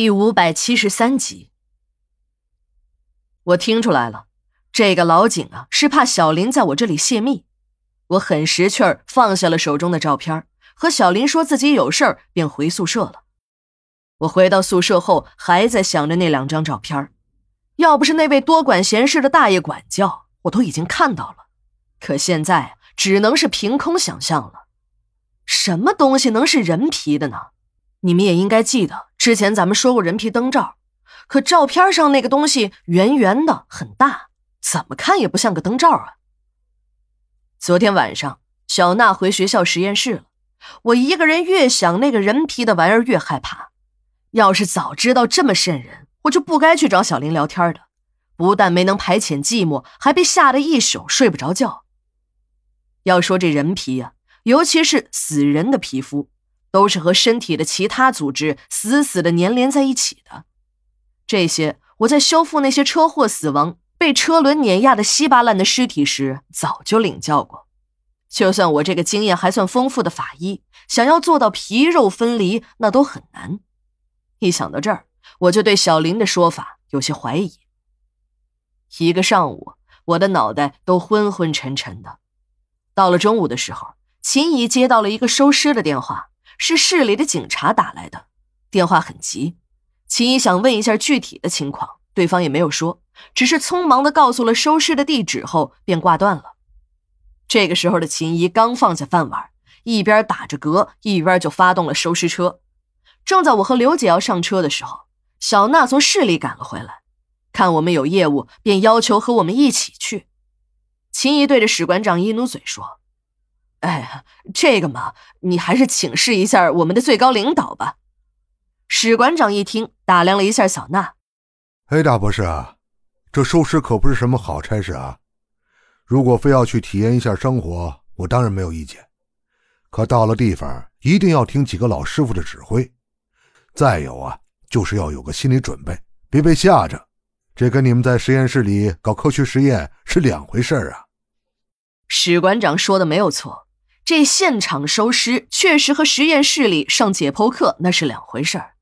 第五百七十三集，我听出来了，这个老井啊是怕小林在我这里泄密。我很识趣儿，放下了手中的照片，和小林说自己有事儿，便回宿舍了。我回到宿舍后，还在想着那两张照片。要不是那位多管闲事的大爷管教，我都已经看到了。可现在只能是凭空想象了。什么东西能是人皮的呢？你们也应该记得，之前咱们说过人皮灯罩，可照片上那个东西圆圆的，很大，怎么看也不像个灯罩啊。昨天晚上，小娜回学校实验室了，我一个人越想那个人皮的玩意儿越害怕。要是早知道这么瘆人，我就不该去找小林聊天的，不但没能排遣寂寞，还被吓得一宿睡不着觉。要说这人皮呀，尤其是死人的皮肤。都是和身体的其他组织死死的粘连在一起的，这些我在修复那些车祸死亡、被车轮碾压的稀巴烂的尸体时早就领教过。就算我这个经验还算丰富的法医，想要做到皮肉分离，那都很难。一想到这儿，我就对小林的说法有些怀疑。一个上午，我的脑袋都昏昏沉沉的。到了中午的时候，秦姨接到了一个收尸的电话。是市里的警察打来的，电话很急。秦姨想问一下具体的情况，对方也没有说，只是匆忙的告诉了收尸的地址后便挂断了。这个时候的秦姨刚放下饭碗，一边打着嗝，一边就发动了收尸车。正在我和刘姐要上车的时候，小娜从市里赶了回来，看我们有业务，便要求和我们一起去。秦姨对着史馆长一努嘴说。哎呀，这个嘛，你还是请示一下我们的最高领导吧。史馆长一听，打量了一下小娜。哎，大博士啊，这收尸可不是什么好差事啊。如果非要去体验一下生活，我当然没有意见。可到了地方，一定要听几个老师傅的指挥。再有啊，就是要有个心理准备，别被吓着。这跟你们在实验室里搞科学实验是两回事啊。史馆长说的没有错。这现场收尸确实和实验室里上解剖课那是两回事儿。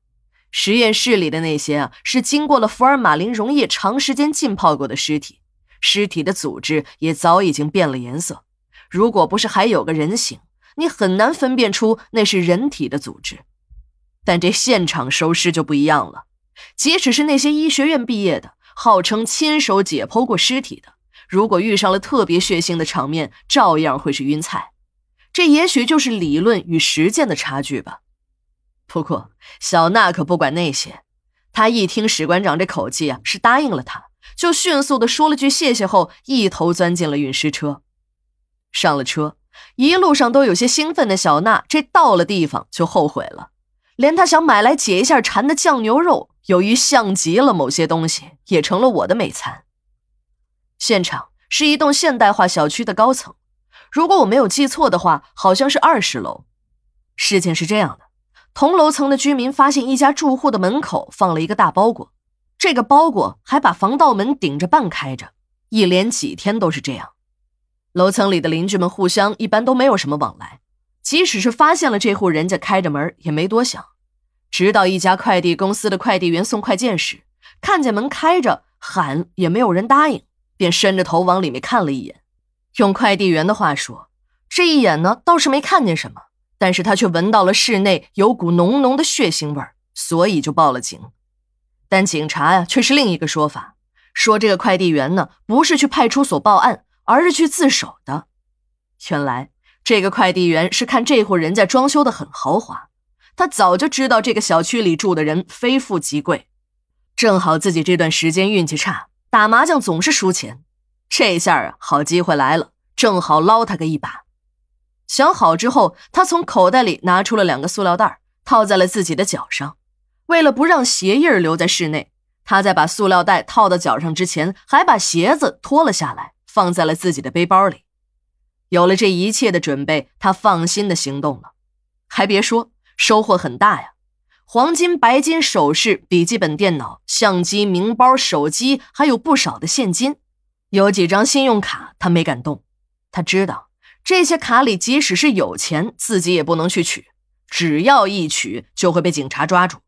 实验室里的那些啊，是经过了福尔马林溶液长时间浸泡过的尸体，尸体的组织也早已经变了颜色。如果不是还有个人形，你很难分辨出那是人体的组织。但这现场收尸就不一样了，即使是那些医学院毕业的，号称亲手解剖过尸体的，如果遇上了特别血腥的场面，照样会是晕菜。这也许就是理论与实践的差距吧。不过小娜可不管那些，她一听史馆长这口气啊，是答应了他，就迅速的说了句谢谢后，一头钻进了运尸车。上了车，一路上都有些兴奋的小娜，这到了地方就后悔了，连她想买来解一下馋的酱牛肉，由于像极了某些东西，也成了我的美餐。现场是一栋现代化小区的高层。如果我没有记错的话，好像是二十楼。事情是这样的，同楼层的居民发现一家住户的门口放了一个大包裹，这个包裹还把防盗门顶着半开着，一连几天都是这样。楼层里的邻居们互相一般都没有什么往来，即使是发现了这户人家开着门，也没多想。直到一家快递公司的快递员送快件时，看见门开着，喊也没有人答应，便伸着头往里面看了一眼。用快递员的话说，这一眼呢倒是没看见什么，但是他却闻到了室内有股浓浓的血腥味儿，所以就报了警。但警察呀却是另一个说法，说这个快递员呢不是去派出所报案，而是去自首的。原来这个快递员是看这户人家装修的很豪华，他早就知道这个小区里住的人非富即贵，正好自己这段时间运气差，打麻将总是输钱。这下啊，好机会来了，正好捞他个一把。想好之后，他从口袋里拿出了两个塑料袋，套在了自己的脚上。为了不让鞋印留在室内，他在把塑料袋套到脚上之前，还把鞋子脱了下来，放在了自己的背包里。有了这一切的准备，他放心的行动了。还别说，收获很大呀！黄金、白金首饰、笔记本电脑、相机、名包、手机，还有不少的现金。有几张信用卡，他没敢动。他知道这些卡里即使是有钱，自己也不能去取。只要一取，就会被警察抓住。